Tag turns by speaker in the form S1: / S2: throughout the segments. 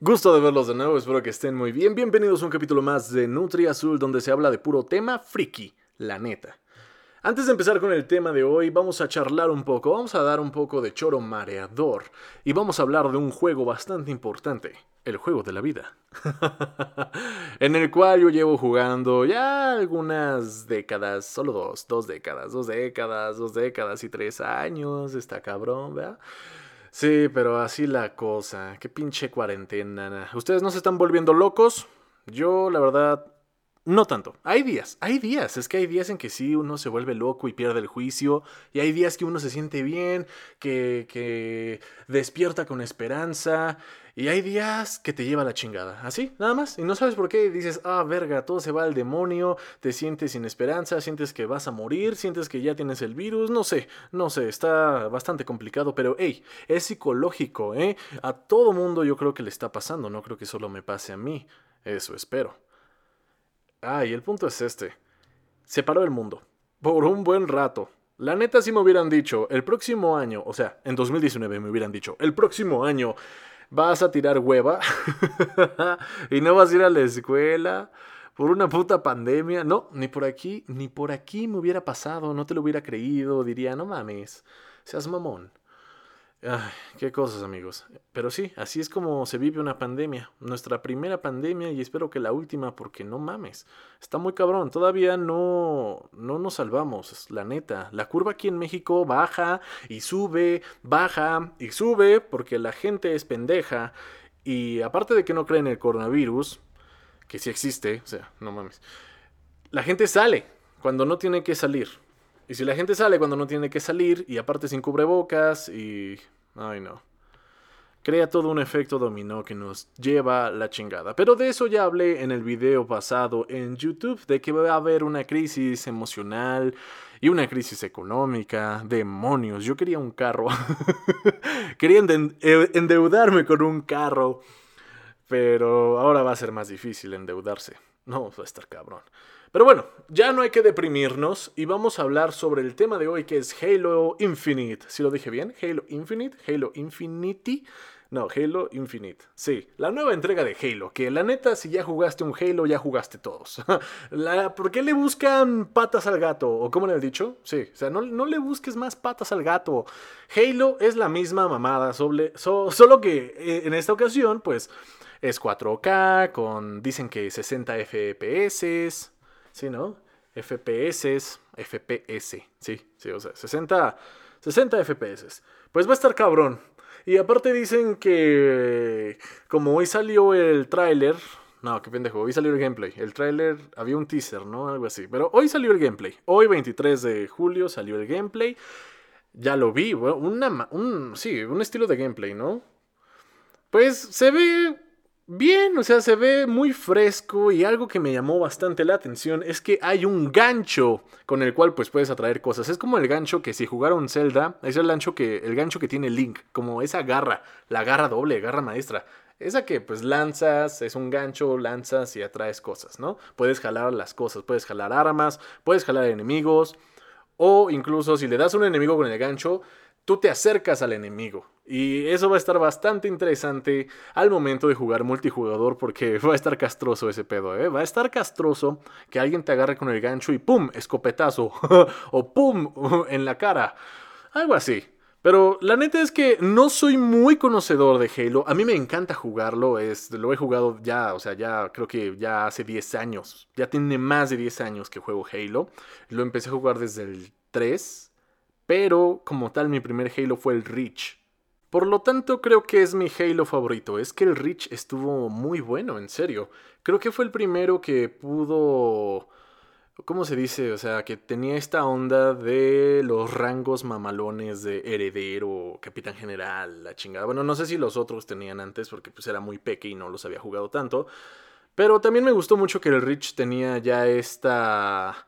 S1: Gusto de verlos de nuevo, espero que estén muy bien. Bienvenidos a un capítulo más de Nutri Azul donde se habla de puro tema friki, la neta. Antes de empezar con el tema de hoy, vamos a charlar un poco, vamos a dar un poco de choro mareador y vamos a hablar de un juego bastante importante, el juego de la vida. en el cual yo llevo jugando ya algunas décadas, solo dos, dos décadas, dos décadas, dos décadas y tres años, está cabrón, ¿verdad? Sí, pero así la cosa. Qué pinche cuarentena. ¿Ustedes no se están volviendo locos? Yo, la verdad, no tanto. Hay días, hay días. Es que hay días en que sí uno se vuelve loco y pierde el juicio. Y hay días que uno se siente bien, que, que despierta con esperanza. Y hay días que te lleva la chingada. Así, nada más. Y no sabes por qué. Dices, ah, verga, todo se va al demonio. Te sientes sin esperanza, sientes que vas a morir, sientes que ya tienes el virus. No sé, no sé. Está bastante complicado. Pero, hey, es psicológico, ¿eh? A todo mundo yo creo que le está pasando. No creo que solo me pase a mí. Eso espero. Ah, y el punto es este. Se paró el mundo. Por un buen rato. La neta si me hubieran dicho, el próximo año, o sea, en 2019 me hubieran dicho, el próximo año vas a tirar hueva y no vas a ir a la escuela por una puta pandemia. No, ni por aquí, ni por aquí me hubiera pasado, no te lo hubiera creído, diría, no mames, seas mamón. Ay, qué cosas, amigos. Pero sí, así es como se vive una pandemia. Nuestra primera pandemia y espero que la última, porque no mames. Está muy cabrón. Todavía no, no nos salvamos, la neta. La curva aquí en México baja y sube, baja y sube, porque la gente es pendeja. Y aparte de que no creen en el coronavirus, que sí existe, o sea, no mames. La gente sale cuando no tiene que salir. Y si la gente sale cuando no tiene que salir, y aparte sin cubrebocas, y... Ay no. Crea todo un efecto dominó que nos lleva la chingada. Pero de eso ya hablé en el video pasado en YouTube, de que va a haber una crisis emocional y una crisis económica. Demonios, yo quería un carro. quería eh, endeudarme con un carro. Pero ahora va a ser más difícil endeudarse. No, va a estar cabrón. Pero bueno, ya no hay que deprimirnos y vamos a hablar sobre el tema de hoy que es Halo Infinite. ¿Sí lo dije bien? Halo Infinite, Halo Infinity. No, Halo Infinite. Sí, la nueva entrega de Halo. Que la neta, si ya jugaste un Halo, ya jugaste todos. ¿Por qué le buscan patas al gato? ¿O cómo le he dicho? Sí, o sea, no, le busques más patas al gato. Halo es la misma mamada, solo que eh, en esta ocasión, pues, es 4K, con, dicen que 60 FPS. Sí, ¿no? FPS, FPS, sí, sí, o sea, 60, 60 FPS. Pues va a estar cabrón. Y aparte dicen que como hoy salió el tráiler, no, qué pendejo, hoy salió el gameplay. El tráiler, había un teaser, ¿no? Algo así. Pero hoy salió el gameplay. Hoy 23 de julio salió el gameplay. Ya lo vi, una, un, sí, un estilo de gameplay, ¿no? Pues se ve Bien, o sea, se ve muy fresco y algo que me llamó bastante la atención es que hay un gancho con el cual pues puedes atraer cosas. Es como el gancho que si jugaron Zelda, es el gancho que el gancho que tiene Link, como esa garra, la garra doble, garra maestra. Esa que pues lanzas, es un gancho, lanzas y atraes cosas, ¿no? Puedes jalar las cosas, puedes jalar armas, puedes jalar enemigos o incluso si le das a un enemigo con el gancho, tú te acercas al enemigo. Y eso va a estar bastante interesante al momento de jugar multijugador porque va a estar castroso ese pedo, ¿eh? Va a estar castroso que alguien te agarre con el gancho y ¡pum! escopetazo o ¡pum! en la cara. Algo así. Pero la neta es que no soy muy conocedor de Halo. A mí me encanta jugarlo. Es, lo he jugado ya, o sea, ya creo que ya hace 10 años. Ya tiene más de 10 años que juego Halo. Lo empecé a jugar desde el 3 pero como tal mi primer Halo fue el Reach. Por lo tanto creo que es mi Halo favorito. Es que el Reach estuvo muy bueno, en serio. Creo que fue el primero que pudo... ¿Cómo se dice? O sea, que tenía esta onda de los rangos mamalones de heredero, capitán general, la chingada. Bueno, no sé si los otros tenían antes porque pues era muy pequeño y no los había jugado tanto. Pero también me gustó mucho que el Reach tenía ya esta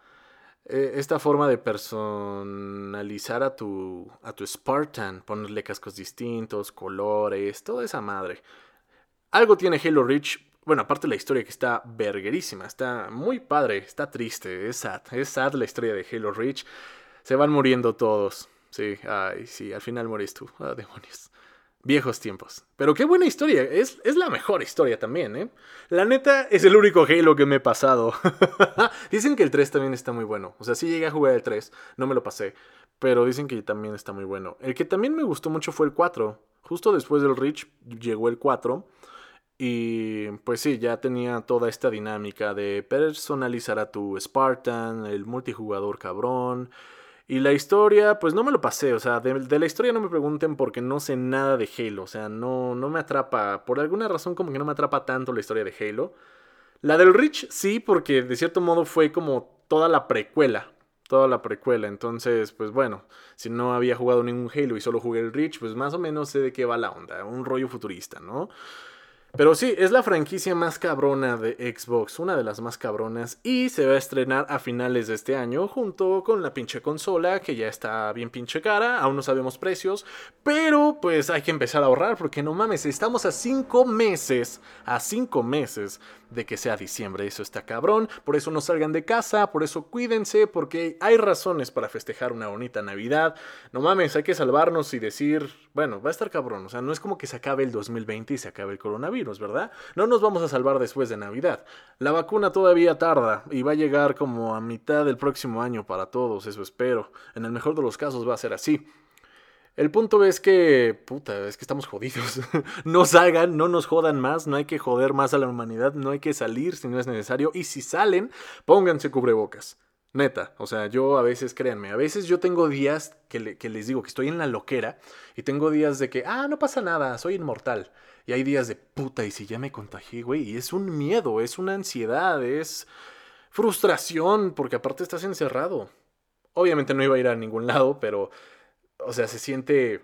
S1: esta forma de personalizar a tu, a tu Spartan, ponerle cascos distintos, colores, toda esa madre. Algo tiene Halo Reach, bueno, aparte la historia que está verguerísima, está muy padre, está triste, es sad, es sad la historia de Halo Reach. Se van muriendo todos. Sí, ay, sí, al final mueres tú. Ah, demonios. Viejos tiempos. Pero qué buena historia. Es, es, la mejor historia también, ¿eh? La neta es el único Halo que me he pasado. dicen que el 3 también está muy bueno. O sea, sí llegué a jugar el 3, no me lo pasé. Pero dicen que también está muy bueno. El que también me gustó mucho fue el 4. Justo después del Reach llegó el 4. Y pues sí, ya tenía toda esta dinámica de personalizar a tu Spartan, el multijugador cabrón. Y la historia, pues no me lo pasé, o sea, de, la historia no me pregunten porque no sé nada de Halo, o sea, no, no me atrapa, por alguna razón como que no me atrapa tanto la historia de Halo. La del Rich sí, porque de cierto modo fue como toda la precuela, toda la precuela, entonces, pues bueno, si no había jugado ningún Halo y solo jugué el Rich, pues más o menos sé de qué va la onda, un rollo futurista, ¿no? Pero sí, es la franquicia más cabrona de Xbox, una de las más cabronas, y se va a estrenar a finales de este año junto con la pinche consola, que ya está bien pinche cara, aún no sabemos precios, pero pues hay que empezar a ahorrar porque no mames, estamos a 5 meses, a 5 meses de que sea diciembre, eso está cabrón, por eso no salgan de casa, por eso cuídense, porque hay razones para festejar una bonita Navidad, no mames, hay que salvarnos y decir, bueno, va a estar cabrón, o sea, no es como que se acabe el 2020 y se acabe el coronavirus, ¿verdad? No nos vamos a salvar después de Navidad. La vacuna todavía tarda y va a llegar como a mitad del próximo año para todos, eso espero. En el mejor de los casos va a ser así. El punto es que, puta, es que estamos jodidos. no salgan, no nos jodan más, no hay que joder más a la humanidad, no hay que salir si no es necesario. Y si salen, pónganse cubrebocas. Neta, o sea, yo a veces, créanme, a veces yo tengo días que, les digo que estoy en la loquera y tengo días de que, ah, no pasa nada, soy inmortal. Y hay días de puta, y si ya me contagié, güey, y es un miedo, es una ansiedad, es frustración, porque aparte estás encerrado. Obviamente no iba a ir a ningún lado, pero, o sea, se siente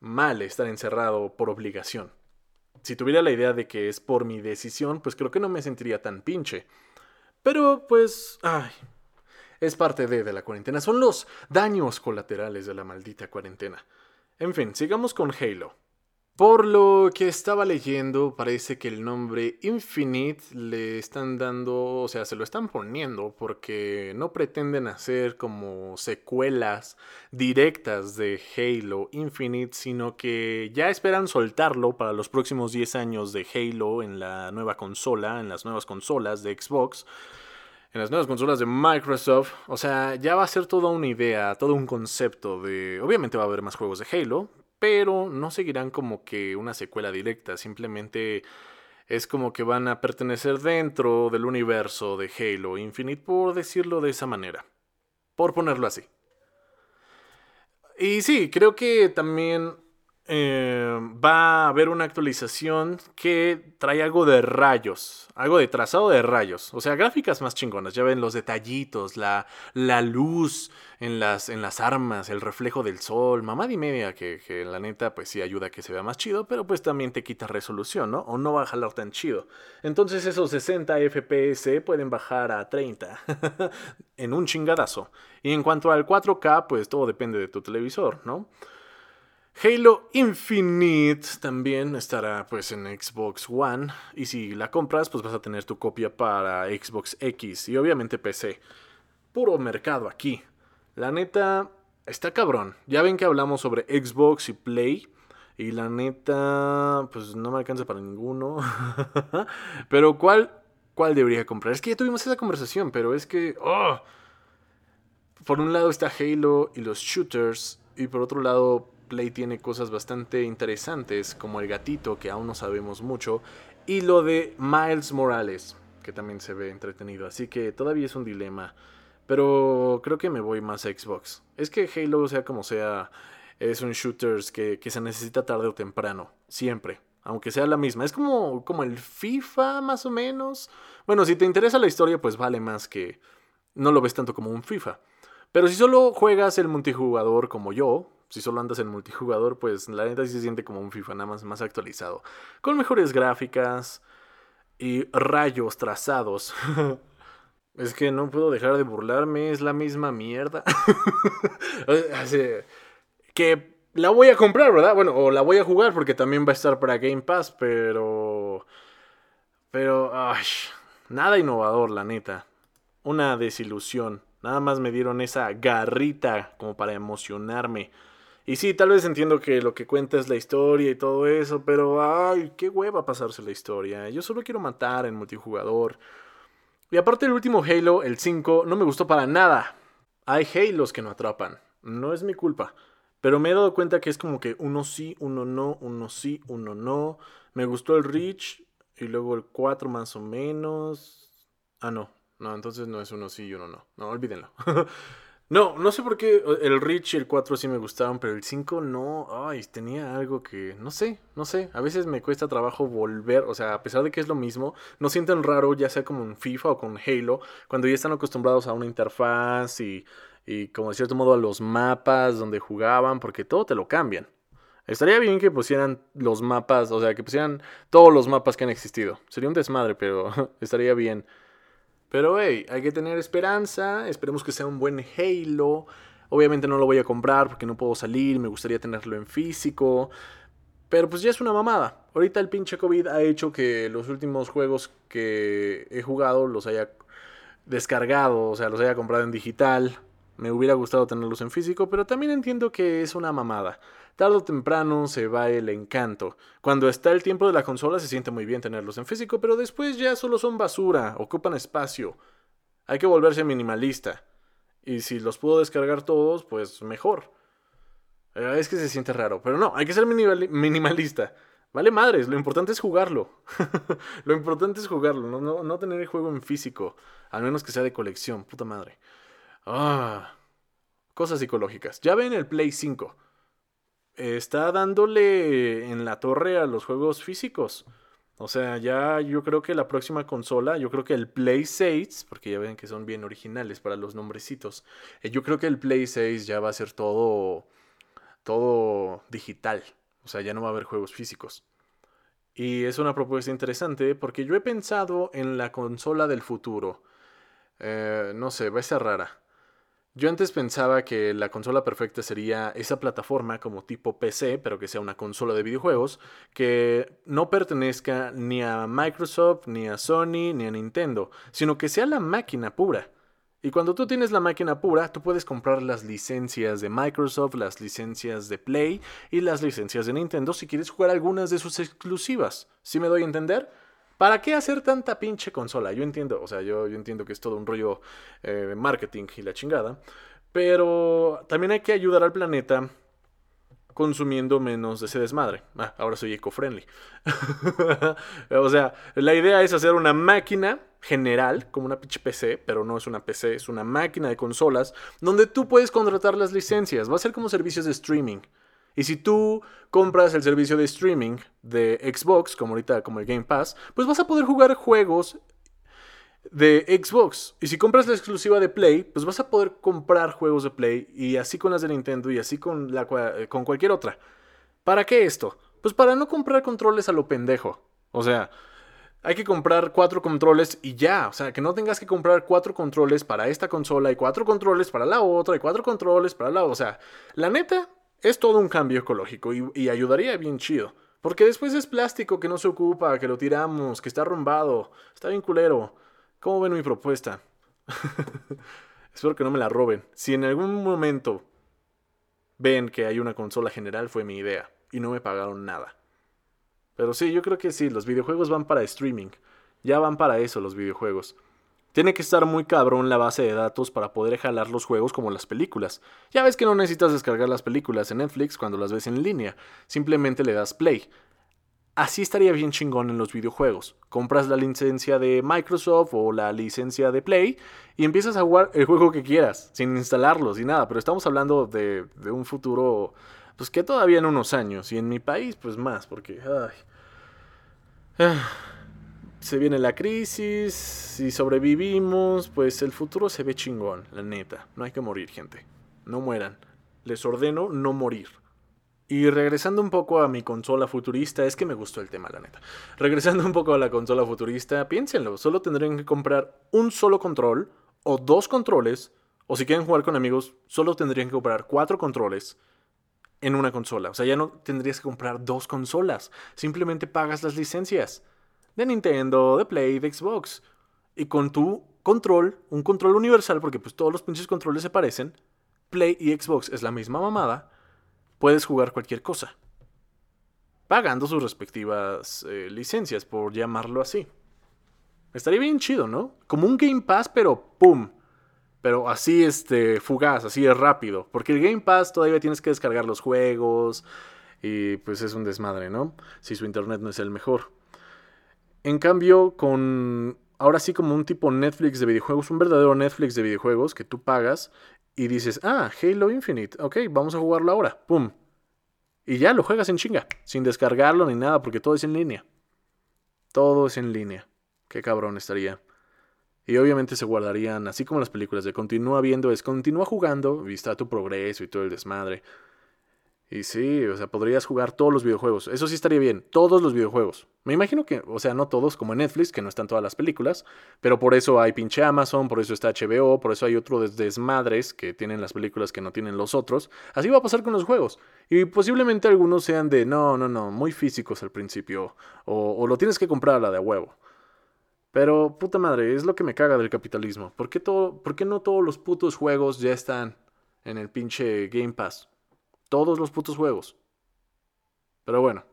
S1: mal estar encerrado por obligación. Si tuviera la idea de que es por mi decisión, pues creo que no me sentiría tan pinche. Pero, pues, ay, es parte de, de la cuarentena. Son los daños colaterales de la maldita cuarentena. En fin, sigamos con Halo. Por lo que estaba leyendo, parece que el nombre Infinite le están dando, o sea, se lo están poniendo porque no pretenden hacer como secuelas directas de Halo Infinite, sino que ya esperan soltarlo para los próximos 10 años de Halo en la nueva consola, en las nuevas consolas de Xbox en las nuevas consolas de Microsoft. O sea, ya va a ser toda una idea, todo un concepto de... Obviamente va a haber más juegos de Halo, pero no seguirán como que una secuela directa, simplemente es como que van a pertenecer dentro del universo de Halo Infinite, por decirlo de esa manera, por ponerlo así. Y sí, creo que también eh, va a haber una actualización que trae algo de rayos, algo de trazado de rayos, o sea, gráficas más chingonas, ya ven los detallitos, la, la luz en las, en las armas, el reflejo del sol, mamá y media, que, que, la neta pues sí ayuda a que se vea más chido, pero pues también te quita resolución, ¿no? O no va a jalar tan chido. Entonces esos 60 FPS pueden bajar a 30 en un chingadazo. Y en cuanto al 4K, pues todo depende de tu televisor, ¿no? Halo Infinite también estará pues en Xbox One y si la compras pues vas a tener tu copia para Xbox X y obviamente PC. Puro mercado aquí. La neta está cabrón. Ya ven que hablamos sobre Xbox y Play y la neta pues no me alcanza para ninguno. pero ¿cuál cuál debería comprar? Es que ya tuvimos esa conversación, pero es que oh, por un lado está Halo y los shooters y por otro lado Play tiene cosas bastante interesantes, como el gatito, que aún no sabemos mucho, y lo de Miles Morales, que también se ve entretenido. Así que todavía es un dilema. Pero creo que me voy más a Xbox. Es que Halo, sea como sea, es un shooter que, que se necesita tarde o temprano. Siempre. Aunque sea la misma. Es como, como el FIFA, más o menos. Bueno, si te interesa la historia, pues vale más que... No lo ves tanto como un FIFA. Pero si solo juegas el multijugador como yo, si solo andas en multijugador, pues la neta sí se siente como un FIFA nada más, más actualizado. Con mejores gráficas y rayos trazados. es que no puedo dejar de burlarme, es la misma mierda. que la voy a comprar, ¿verdad? Bueno, o la voy a jugar porque también va a estar para Game Pass, pero... Pero... Nada innovador, la neta. Una desilusión. Nada más me dieron esa garrita como para emocionarme Y sí, tal vez entiendo que lo que cuenta es la historia y todo eso, pero ay, qué hueva pasarse la historia. Yo solo quiero matar en multijugador. Y aparte el último Halo, el 5, no me gustó para nada. Hay Halos que no atrapan. No es mi culpa. Pero me he dado cuenta que es como que uno sí, uno no, uno sí, uno no. Me gustó el Reach y luego el 4 más o menos. Ah, no. No, entonces no es uno sí y uno no. No, olvídenlo. No, no sé por qué el Rich y el 4 sí me gustaron, pero el 5 no. Ay, tenía algo que. No sé, no sé. A veces me cuesta trabajo volver. O sea, a pesar de que es lo mismo, no sienten raro, ya sea como en FIFA o con Halo, cuando ya están acostumbrados a una interfaz y, y como de cierto modo a los mapas donde jugaban, porque todo te lo cambian. Estaría bien que pusieran los mapas, o sea, que pusieran todos los mapas que han existido. Sería un desmadre, pero estaría bien. Pero hey, hay que tener esperanza, esperemos que sea un buen Halo. Obviamente no lo voy a comprar porque no puedo salir, me gustaría tenerlo en físico. Pero pues ya es una mamada. Ahorita el pinche COVID ha hecho que los últimos juegos que he jugado los haya descargado, o sea, los haya comprado en digital. Me hubiera gustado tenerlos en físico, pero también entiendo que es una mamada. Tardo o temprano se va el encanto. Cuando está el tiempo de la consola se siente muy bien tenerlos en físico, pero después ya solo son basura, ocupan espacio. Hay que volverse minimalista. Y si los puedo descargar todos, pues mejor. Eh, es que se siente raro, pero no, hay que ser minimalista. Vale madres, lo importante es jugarlo. lo importante es jugarlo, no, no, no tener el juego en físico, al menos que sea de colección, puta madre. Ah, cosas psicológicas. Ya ven el Play 5. Está dándole en la torre a los juegos físicos. O sea, ya yo creo que la próxima consola, yo creo que el Play 6, porque ya ven que son bien originales para los nombrecitos, eh, yo creo que el Play 6 ya va a ser todo, todo digital. O sea, ya no va a haber juegos físicos. Y es una propuesta interesante porque yo he pensado en la consola del futuro. Eh, no sé, va a ser rara. Yo antes pensaba que la consola perfecta sería esa plataforma como tipo PC, pero que sea una consola de videojuegos, que no pertenezca ni a Microsoft, ni a Sony, ni a Nintendo, sino que sea la máquina pura. Y cuando tú tienes la máquina pura, tú puedes comprar las licencias de Microsoft, las licencias de Play y las licencias de Nintendo si quieres jugar algunas de sus exclusivas. ¿Sí me doy a entender? ¿Para qué hacer tanta pinche consola? Yo entiendo, o sea, yo, yo entiendo que es todo un rollo eh, marketing y la chingada. Pero también hay que ayudar al planeta consumiendo menos de ese desmadre. Ah, ahora soy eco-friendly. o sea, la idea es hacer una máquina general, como una pinche PC, pero no es una PC, es una máquina de consolas, donde tú puedes contratar las licencias. Va a ser como servicios de streaming. Y si tú compras el servicio de streaming de Xbox, como ahorita como el Game Pass, pues vas a poder jugar juegos de Xbox. Y si compras la exclusiva de Play, pues vas a poder comprar juegos de Play y así con las de Nintendo y así con, la, con cualquier otra. ¿Para qué esto? Pues para no comprar controles a lo pendejo. O sea, hay que comprar cuatro controles y ya. O sea, que no tengas que comprar cuatro controles para esta consola y cuatro controles para la otra y cuatro controles para la... O sea, la neta, es todo un cambio ecológico y, ayudaría bien chido. Porque después es plástico que no se ocupa, que lo tiramos, que está arrumbado, está bien culero. ¿Cómo ven mi propuesta? Espero que no me la roben. Si en algún momento ven que hay una consola general, fue mi idea. Y no me pagaron nada. Pero sí, yo creo que sí, los videojuegos van para streaming. Ya van para eso los videojuegos. Tiene que estar muy cabrón la base de datos para poder jalar los juegos como las películas. Ya ves que no necesitas descargar las películas en Netflix cuando las ves en línea, simplemente le das play. Así estaría bien chingón en los videojuegos. Compras la licencia de Microsoft o la licencia de Play y empiezas a jugar el juego que quieras, sin instalarlo, sin nada. Pero estamos hablando de, un futuro, pues que todavía en unos años. Y en mi país, pues más, porque... Ay. Se viene la crisis, si sobrevivimos, pues el futuro se ve chingón, la neta. No hay que morir, gente. No mueran. Les ordeno no morir. Y regresando un poco a mi consola futurista, es que me gustó el tema, la neta. Regresando un poco a la consola futurista, piénsenlo, solo tendrían que comprar un solo control o dos controles, o si quieren jugar con amigos, solo tendrían que comprar cuatro controles en una consola. O sea, ya no tendrías que comprar dos consolas, simplemente pagas las licencias de Nintendo, de Play, de Xbox. Y con tu control, un control universal, porque pues todos los pinches controles se parecen, Play y Xbox es la misma mamada, puedes jugar cualquier cosa. Pagando sus respectivas eh, licencias, por llamarlo así. Estaría bien chido, ¿no? Como un Game Pass, pero ¡pum! Pero así, este, fugaz, así es rápido. Porque el Game Pass todavía tienes que descargar los juegos. Y pues es un desmadre, ¿no? Si su internet no es el mejor. En cambio, con ahora sí como un tipo Netflix de videojuegos, un verdadero Netflix de videojuegos que tú pagas y dices, ah, Halo Infinite, ok, vamos a jugarlo ahora, ¡pum! Y ya lo juegas en chinga, sin descargarlo ni nada, porque todo es en línea. Todo es en línea. Qué cabrón estaría. Y obviamente se guardarían, así como las películas de continúa viendo, es continúa jugando, vista tu progreso y todo el desmadre. Y sí, o sea, podrías jugar todos los videojuegos. Eso sí estaría bien, todos los videojuegos. Me imagino que, o sea, no todos, como en Netflix, que no están todas las películas, pero por eso hay pinche Amazon, por eso está HBO, por eso hay otro desmadres que tienen las películas que no tienen los otros. Así va a pasar con los juegos. Y posiblemente algunos sean de, no, no, no, muy físicos al principio, o, lo tienes que comprar a la de huevo. Pero, puta madre, es lo que me caga del capitalismo. ¿Por qué, todo, ¿Por qué no todos los putos juegos ya están en el pinche Game Pass? Todos los putos juegos. Pero bueno,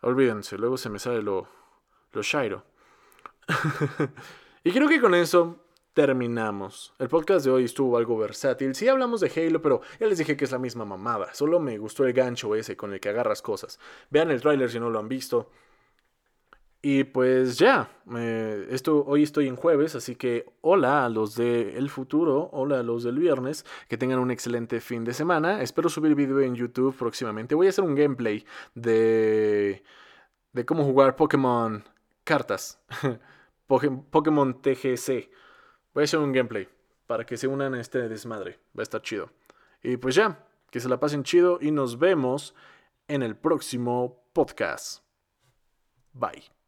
S1: olvídense, luego se me sale lo, lo Shiro. y creo que con eso terminamos. El podcast de hoy estuvo algo versátil. Sí hablamos de Halo, pero ya les dije que es la misma mamada. Solo me gustó el gancho ese con el que agarras cosas. Vean el tráiler si no lo han visto. Y pues ya, esto, hoy estoy en jueves, así que hola a los del futuro, hola a los del viernes, que tengan un excelente fin de semana. Espero subir video en YouTube próximamente. Voy a hacer un gameplay de, de cómo jugar Pokémon cartas, Pokémon TGC. Voy a hacer un gameplay para que se unan a este desmadre. Va a estar chido. Y pues ya, que se la pasen chido y nos vemos en el próximo podcast. Bye.